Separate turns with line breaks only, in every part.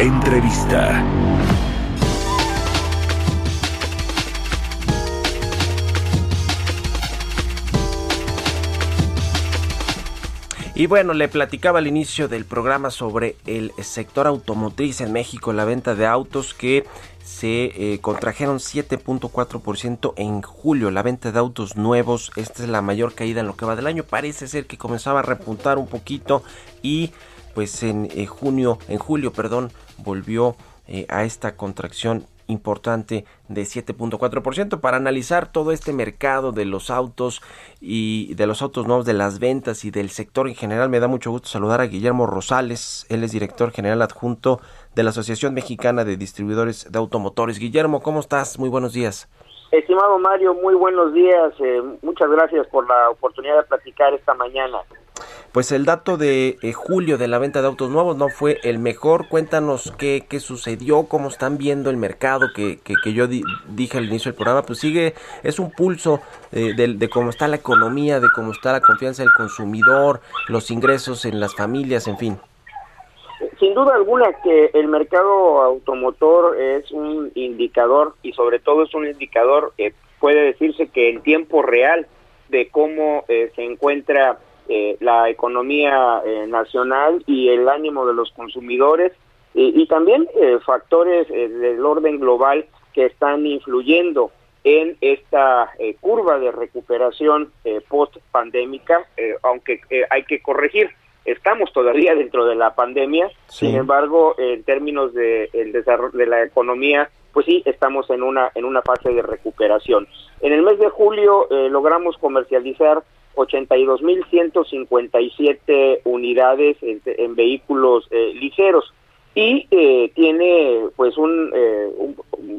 Entrevista.
Y bueno, le platicaba al inicio del programa sobre el sector automotriz en México, la venta de autos que se eh, contrajeron 7.4% en julio. La venta de autos nuevos, esta es la mayor caída en lo que va del año. Parece ser que comenzaba a repuntar un poquito y pues en eh, junio, en julio, perdón, volvió eh, a esta contracción importante de 7.4% para analizar todo este mercado de los autos y de los autos nuevos, de las ventas y del sector en general. Me da mucho gusto saludar a Guillermo Rosales, él es director general adjunto de la Asociación Mexicana de Distribuidores de Automotores. Guillermo, ¿cómo estás? Muy buenos días.
Estimado Mario, muy buenos días. Eh, muchas gracias por la oportunidad de platicar esta mañana.
Pues el dato de eh, julio de la venta de autos nuevos no fue el mejor. Cuéntanos qué, qué sucedió, cómo están viendo el mercado, que, que, yo dije al inicio del programa, pues sigue, es un pulso eh, de, de, cómo está la economía, de cómo está la confianza del consumidor, los ingresos en las familias, en fin.
Sin duda alguna que el mercado automotor es un indicador y sobre todo es un indicador, eh, puede decirse que en tiempo real de cómo eh, se encuentra eh, la economía eh, nacional y el ánimo de los consumidores y, y también eh, factores eh, del orden global que están influyendo en esta eh, curva de recuperación eh, post pandémica, aunque hay que corregir estamos todavía dentro de la pandemia, sí. sin embargo, en términos de el desarrollo de la economía, pues sí, estamos en una en una fase de recuperación. En el mes de julio eh, logramos comercializar 82.157 unidades en, en vehículos eh, ligeros y eh, tiene pues un, eh, un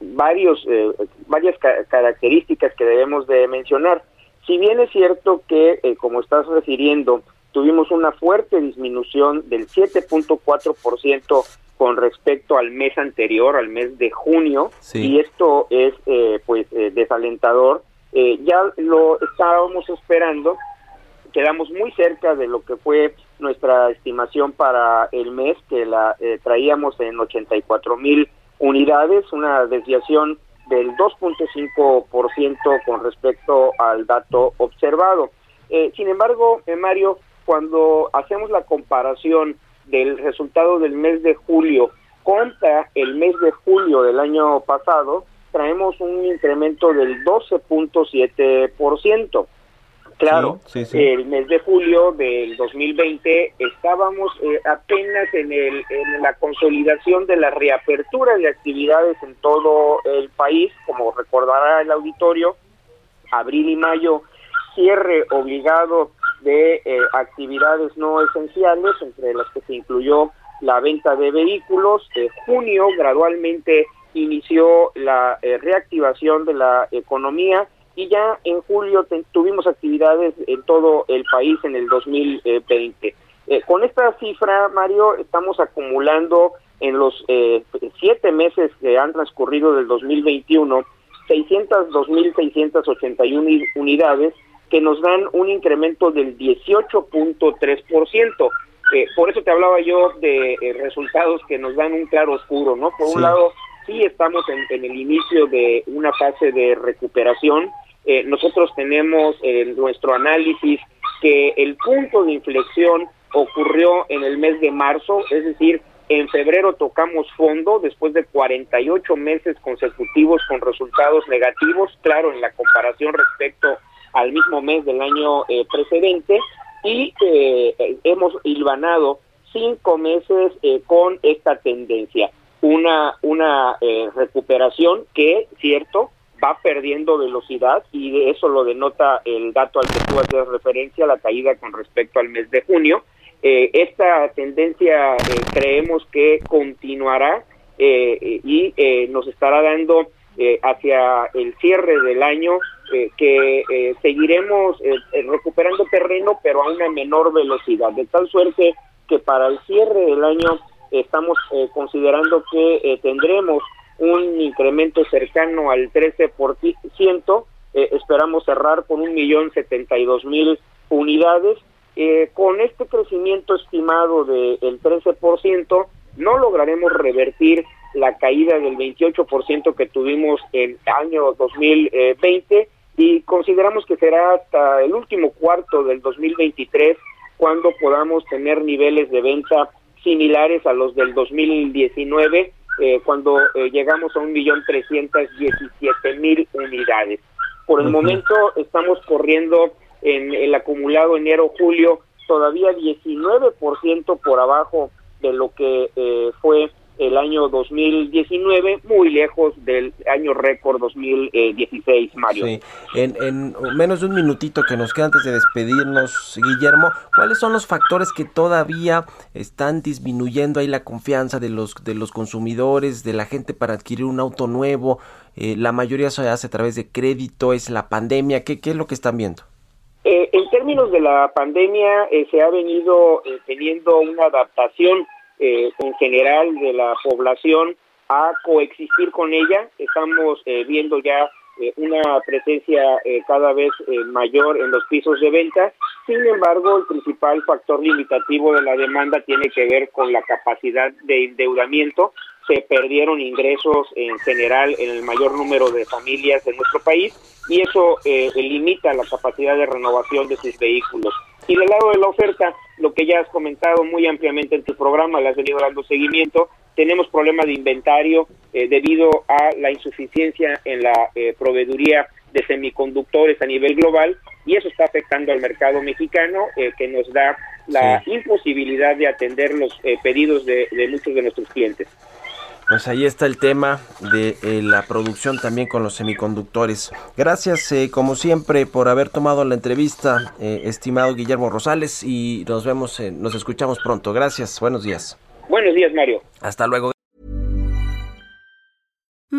varios eh, varias ca características que debemos de mencionar. Si bien es cierto que eh, como estás refiriendo tuvimos una fuerte disminución del 7.4% con respecto al mes anterior, al mes de junio, sí. y esto es eh, pues desalentador. Eh, ya lo estábamos esperando, quedamos muy cerca de lo que fue nuestra estimación para el mes, que la eh, traíamos en 84 mil unidades, una desviación del 2.5% con respecto al dato observado. Eh, sin embargo, eh, Mario, cuando hacemos la comparación del resultado del mes de julio contra el mes de julio del año pasado, traemos un incremento del 12.7%. Claro, sí, sí, sí. el mes de julio del 2020 estábamos eh, apenas en, el, en la consolidación de la reapertura de actividades en todo el país, como recordará el auditorio, abril y mayo, cierre obligado de eh, actividades no esenciales, entre las que se incluyó la venta de vehículos. Eh, junio gradualmente inició la eh, reactivación de la economía y ya en julio tuvimos actividades en todo el país en el 2020. Eh, con esta cifra, Mario, estamos acumulando en los eh, siete meses que han transcurrido del 2021 602.681 unidades que nos dan un incremento del 18.3%. Eh, por eso te hablaba yo de eh, resultados que nos dan un claro oscuro, ¿no? Por sí. un lado, sí estamos en, en, el inicio de una fase de recuperación. Eh, nosotros tenemos en nuestro análisis que el punto de inflexión ocurrió en el mes de marzo, es decir, en febrero tocamos fondo después de 48 meses consecutivos con resultados negativos, claro, en la comparación respecto al mismo mes del año eh, precedente y eh, hemos hilvanado cinco meses eh, con esta tendencia. Una, una eh, recuperación que, cierto, va perdiendo velocidad y de eso lo denota el dato al que tú haces referencia, la caída con respecto al mes de junio. esta tendencia creemos que continuará y nos estará dando hacia el cierre del año que seguiremos recuperando terreno pero a una menor velocidad, de tal suerte que para el cierre del año estamos considerando que tendremos un incremento cercano al 13%, eh, esperamos cerrar con un millón setenta y dos mil unidades. Eh, con este crecimiento estimado del 13%, no lograremos revertir la caída del 28% que tuvimos en el año 2020 y consideramos que será hasta el último cuarto del 2023 cuando podamos tener niveles de venta similares a los del 2019 eh, cuando eh, llegamos a un millón trescientos diecisiete mil unidades. Por el momento estamos corriendo en el acumulado enero-julio todavía 19% por abajo de lo que eh, fue el año 2019, muy lejos del año récord 2016, Mario. Sí.
En, en, menos de un minutito que nos queda antes de despedirnos, Guillermo, ¿cuáles son los factores que todavía están disminuyendo ahí la confianza de los, de los consumidores, de la gente para adquirir un auto nuevo? Eh, la mayoría se hace a través de crédito, es la pandemia, ¿qué, qué es lo que están viendo?
Eh, en términos de la pandemia, eh, se ha venido teniendo una adaptación eh, en general de la población a coexistir con ella. Estamos eh, viendo ya eh, una presencia cada vez mayor en los pisos de venta. Sin embargo, el principal factor limitativo de la demanda tiene que ver con la capacidad de endeudamiento. Se perdieron ingresos en general en el mayor número de familias de nuestro país y eso limita la capacidad de renovación de sus vehículos. Y del lado de la oferta, lo que ya has comentado muy ampliamente en tu programa, le has venido dando seguimiento, tenemos problemas de inventario eh, debido a la insuficiencia en la eh, proveeduría de semiconductores a nivel global y eso está afectando al mercado mexicano eh, que nos da la imposibilidad de atender los pedidos de muchos de nuestros clientes.
Pues ahí está el tema de la producción también con los semiconductores. Gracias, eh, como siempre, por haber tomado la entrevista, eh, estimado Guillermo Rosales, y nos vemos, nos escuchamos pronto. Gracias, buenos días.
Buenos días, Mario.
Hasta luego.